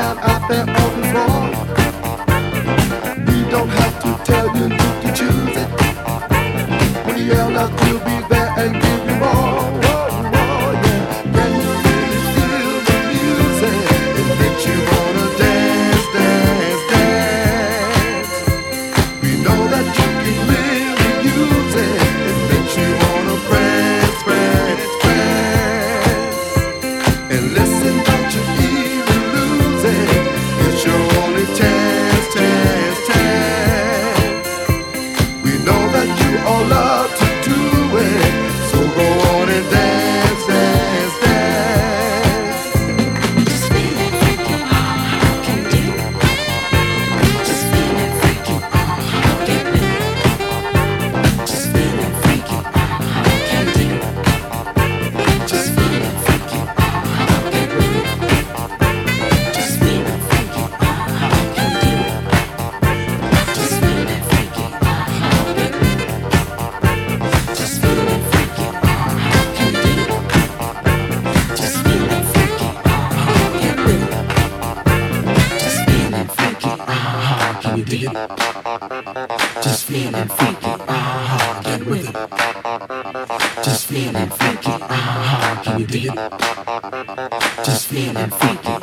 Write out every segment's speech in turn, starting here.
down out there on the floor. We don't have to tell you, you can choose it. We elders will be there and give you more. Just feeling freaky.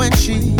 when she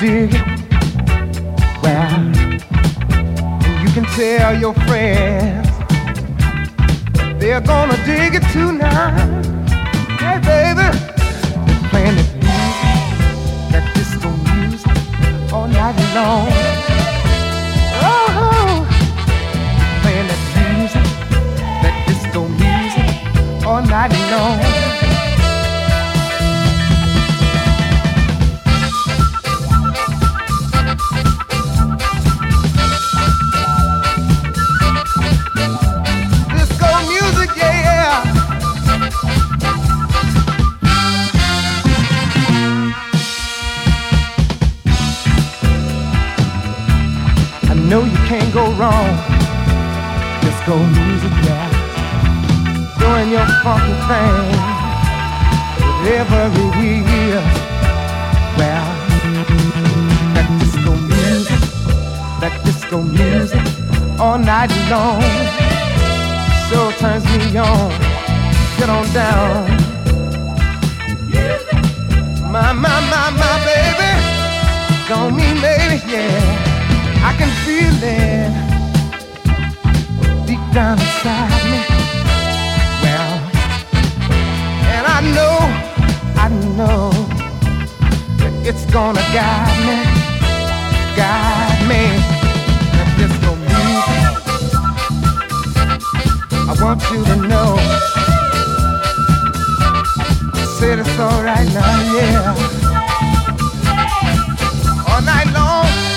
Disco music, yeah, yeah. Me on. Get on down. My, my, my, my baby. Don't mean baby, yeah. I can feel it deep down inside me. Well, and I know, I know that it's gonna guide me, guide me. Want you to know. I said it's alright now, yeah. All night long.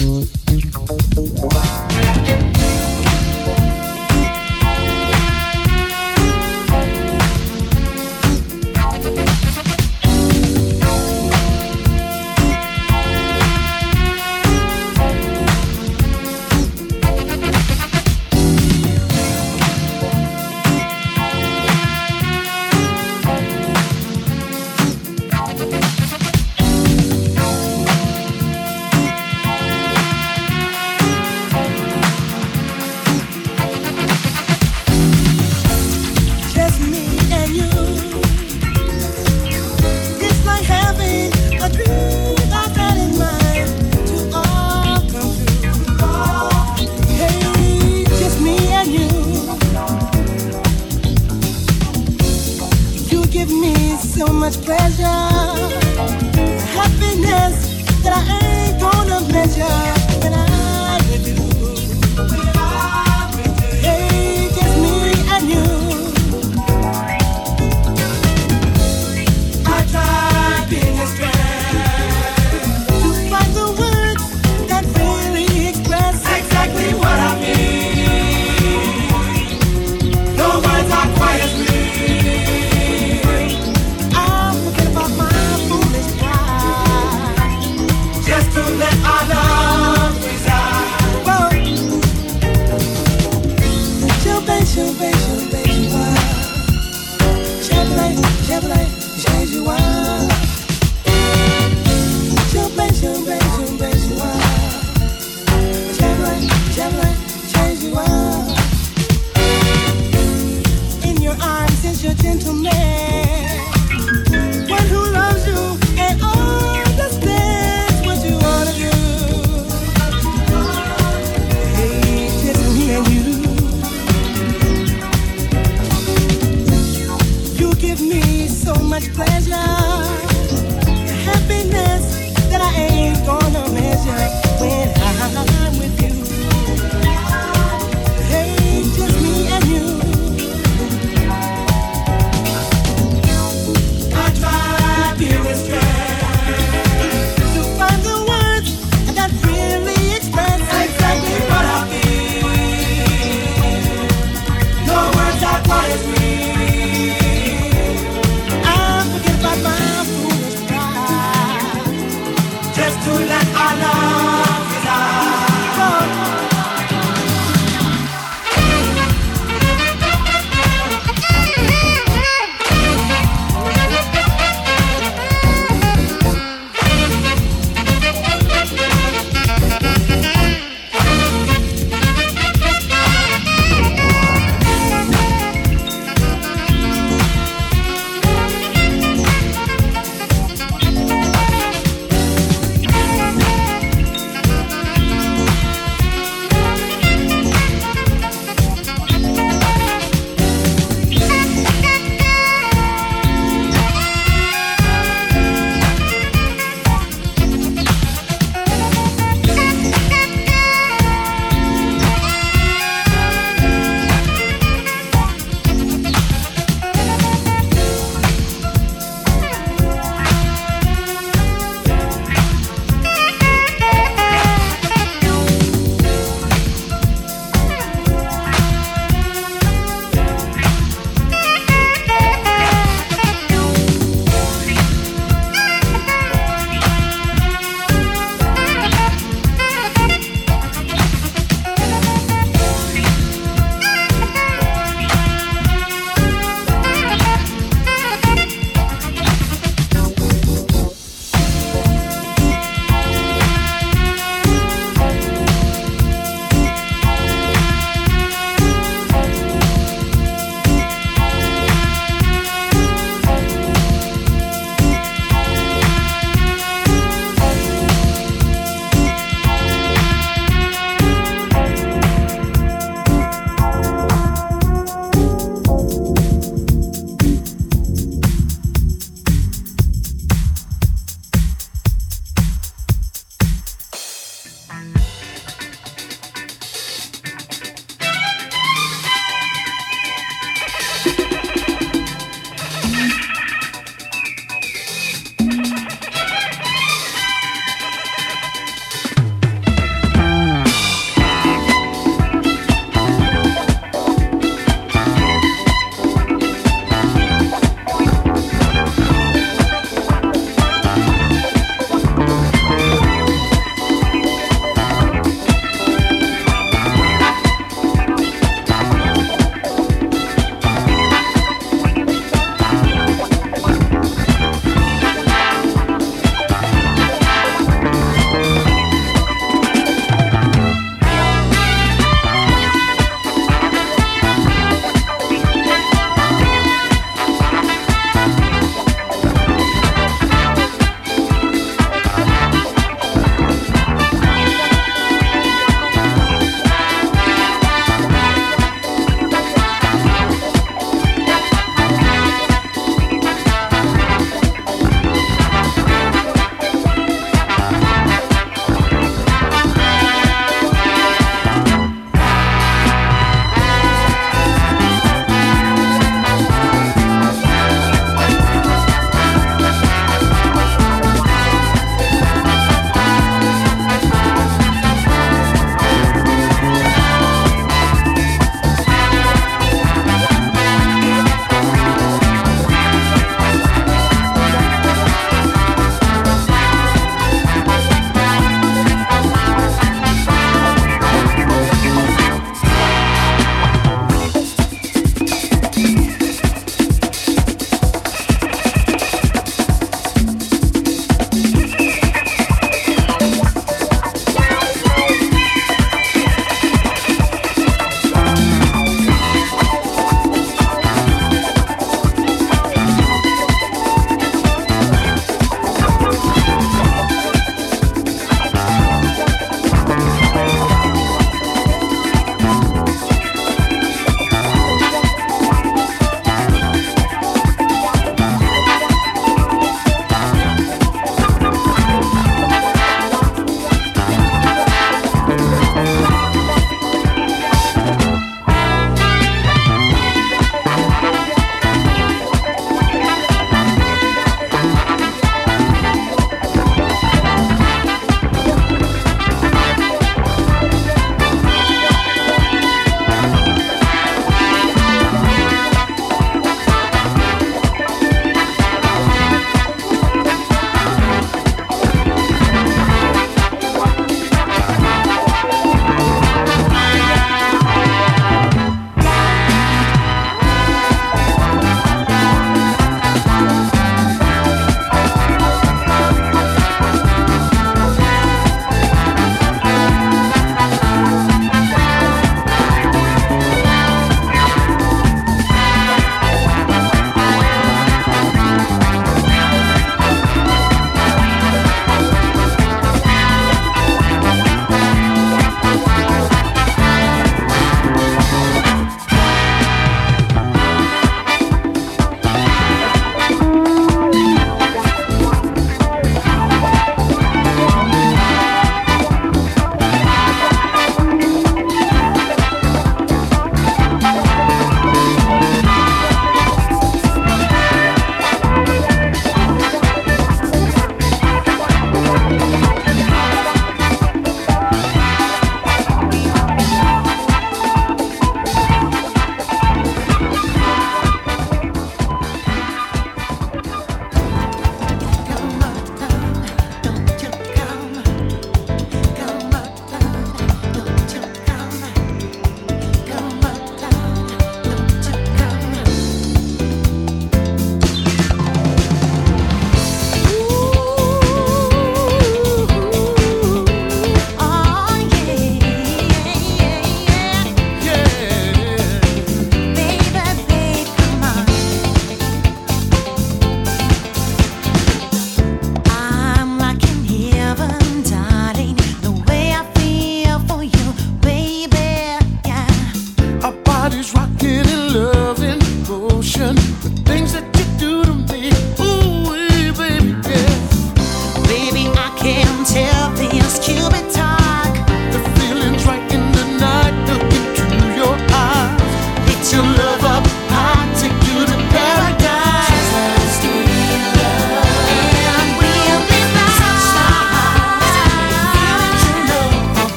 Bye.